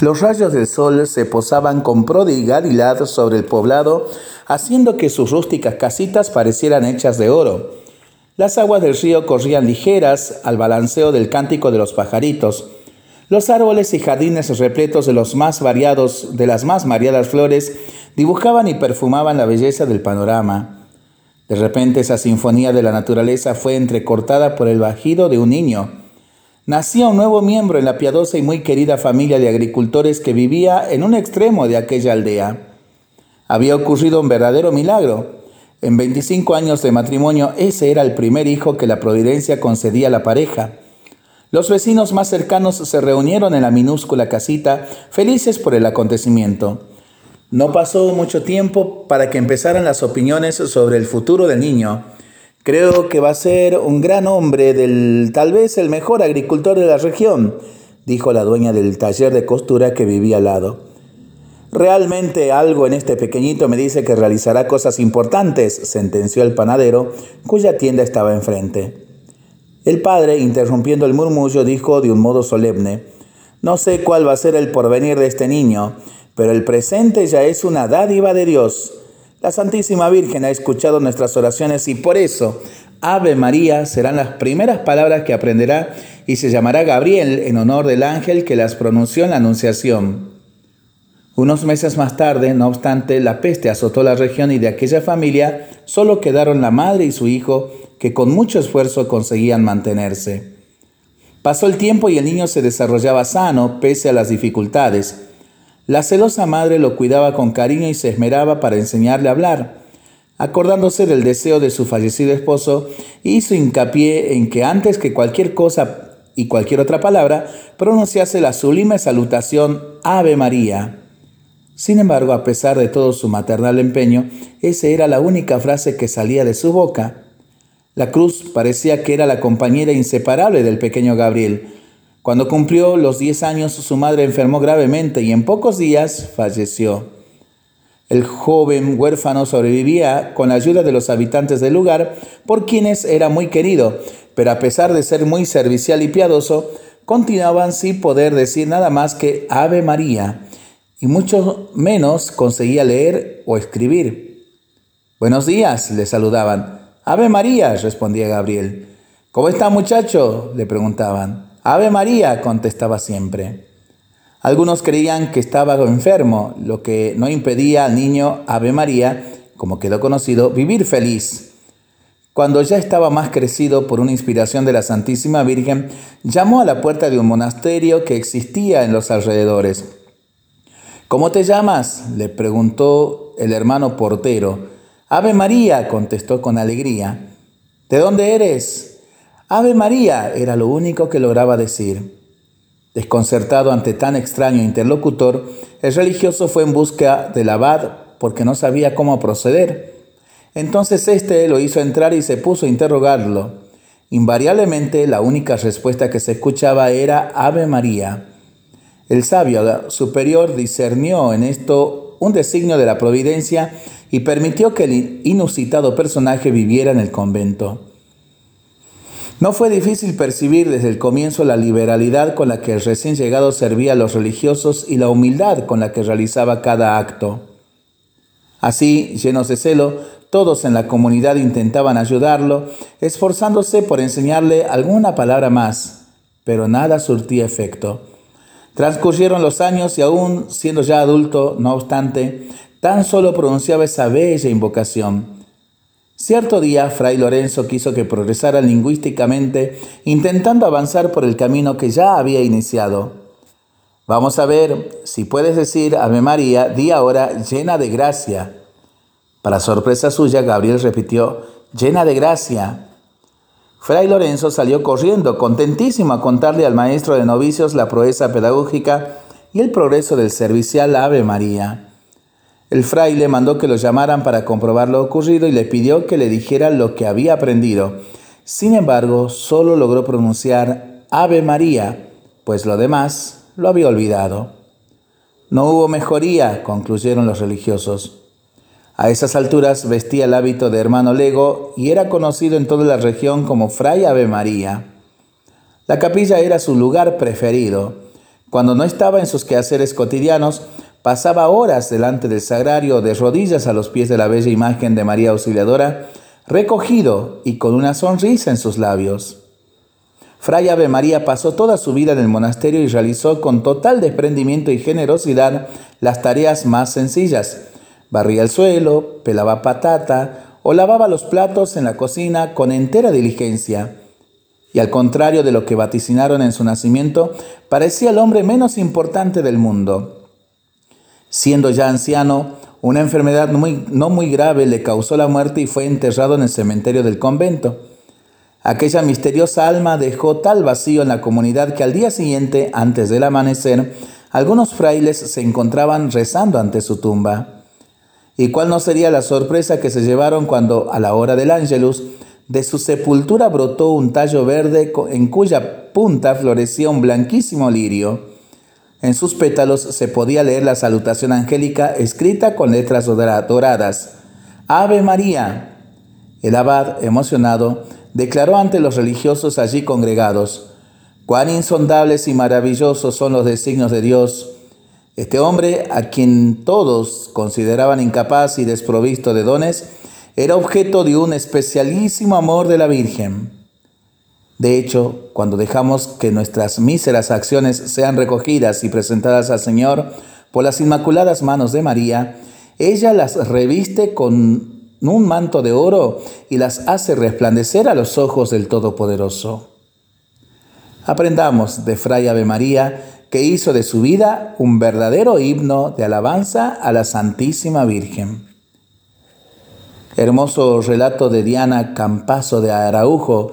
Los rayos del sol se posaban con prodigalidad sobre el poblado, haciendo que sus rústicas casitas parecieran hechas de oro. Las aguas del río corrían ligeras al balanceo del cántico de los pajaritos. Los árboles y jardines repletos de los más variados, de las más variadas flores, dibujaban y perfumaban la belleza del panorama. De repente esa sinfonía de la naturaleza fue entrecortada por el bajido de un niño. Nacía un nuevo miembro en la piadosa y muy querida familia de agricultores que vivía en un extremo de aquella aldea. Había ocurrido un verdadero milagro. En 25 años de matrimonio, ese era el primer hijo que la providencia concedía a la pareja. Los vecinos más cercanos se reunieron en la minúscula casita, felices por el acontecimiento. No pasó mucho tiempo para que empezaran las opiniones sobre el futuro del niño. Creo que va a ser un gran hombre, del, tal vez el mejor agricultor de la región, dijo la dueña del taller de costura que vivía al lado. Realmente algo en este pequeñito me dice que realizará cosas importantes, sentenció el panadero, cuya tienda estaba enfrente. El padre, interrumpiendo el murmullo, dijo de un modo solemne, No sé cuál va a ser el porvenir de este niño, pero el presente ya es una dádiva de Dios. La Santísima Virgen ha escuchado nuestras oraciones y por eso Ave María serán las primeras palabras que aprenderá y se llamará Gabriel en honor del ángel que las pronunció en la Anunciación. Unos meses más tarde, no obstante, la peste azotó la región y de aquella familia solo quedaron la madre y su hijo que con mucho esfuerzo conseguían mantenerse. Pasó el tiempo y el niño se desarrollaba sano pese a las dificultades. La celosa madre lo cuidaba con cariño y se esmeraba para enseñarle a hablar. Acordándose del deseo de su fallecido esposo, hizo hincapié en que antes que cualquier cosa y cualquier otra palabra, pronunciase la sublime salutación Ave María. Sin embargo, a pesar de todo su maternal empeño, esa era la única frase que salía de su boca. La cruz parecía que era la compañera inseparable del pequeño Gabriel. Cuando cumplió los 10 años, su madre enfermó gravemente y en pocos días falleció. El joven huérfano sobrevivía con la ayuda de los habitantes del lugar, por quienes era muy querido, pero a pesar de ser muy servicial y piadoso, continuaban sin poder decir nada más que Ave María y mucho menos conseguía leer o escribir. Buenos días, le saludaban. Ave María, respondía Gabriel. ¿Cómo está muchacho? le preguntaban. Ave María, contestaba siempre. Algunos creían que estaba enfermo, lo que no impedía al niño Ave María, como quedó conocido, vivir feliz. Cuando ya estaba más crecido por una inspiración de la Santísima Virgen, llamó a la puerta de un monasterio que existía en los alrededores. ¿Cómo te llamas? le preguntó el hermano portero. Ave María, contestó con alegría. ¿De dónde eres? Ave María era lo único que lograba decir. Desconcertado ante tan extraño interlocutor, el religioso fue en busca del abad porque no sabía cómo proceder. Entonces éste lo hizo entrar y se puso a interrogarlo. Invariablemente la única respuesta que se escuchaba era Ave María. El sabio superior discernió en esto un designio de la providencia y permitió que el inusitado personaje viviera en el convento. No fue difícil percibir desde el comienzo la liberalidad con la que el recién llegado servía a los religiosos y la humildad con la que realizaba cada acto. Así, llenos de celo, todos en la comunidad intentaban ayudarlo, esforzándose por enseñarle alguna palabra más, pero nada surtía efecto. Transcurrieron los años y aún siendo ya adulto, no obstante, tan solo pronunciaba esa bella invocación. Cierto día, Fray Lorenzo quiso que progresara lingüísticamente, intentando avanzar por el camino que ya había iniciado. Vamos a ver, si puedes decir Ave María, di ahora llena de gracia. Para sorpresa suya, Gabriel repitió, llena de gracia. Fray Lorenzo salió corriendo, contentísimo a contarle al maestro de novicios la proeza pedagógica y el progreso del servicial Ave María. El fraile mandó que lo llamaran para comprobar lo ocurrido y le pidió que le dijera lo que había aprendido. Sin embargo, solo logró pronunciar Ave María, pues lo demás lo había olvidado. No hubo mejoría, concluyeron los religiosos. A esas alturas vestía el hábito de hermano lego y era conocido en toda la región como Fray Ave María. La capilla era su lugar preferido, Cuando no estaba en sus quehaceres cotidianos, pasaba horas delante del sagrario de rodillas a los pies de la bella imagen de María Auxiliadora, recogido y con una sonrisa en sus labios. Fray Ave María pasó toda su vida en el monasterio y realizó con total desprendimiento y generosidad las tareas más sencillas. Barría el suelo, pelaba patata o lavaba los platos en la cocina con entera diligencia. Y al contrario de lo que vaticinaron en su nacimiento, parecía el hombre menos importante del mundo. Siendo ya anciano, una enfermedad no muy grave le causó la muerte y fue enterrado en el cementerio del convento. Aquella misteriosa alma dejó tal vacío en la comunidad que al día siguiente, antes del amanecer, algunos frailes se encontraban rezando ante su tumba. ¿Y cuál no sería la sorpresa que se llevaron cuando, a la hora del ángelus, de su sepultura brotó un tallo verde en cuya punta florecía un blanquísimo lirio? En sus pétalos se podía leer la salutación angélica escrita con letras doradas. Ave María. El abad, emocionado, declaró ante los religiosos allí congregados, cuán insondables y maravillosos son los designios de Dios. Este hombre, a quien todos consideraban incapaz y desprovisto de dones, era objeto de un especialísimo amor de la Virgen. De hecho, cuando dejamos que nuestras míseras acciones sean recogidas y presentadas al Señor por las inmaculadas manos de María, ella las reviste con un manto de oro y las hace resplandecer a los ojos del Todopoderoso. Aprendamos de Fray Ave María que hizo de su vida un verdadero himno de alabanza a la Santísima Virgen. Hermoso relato de Diana Campazo de Araujo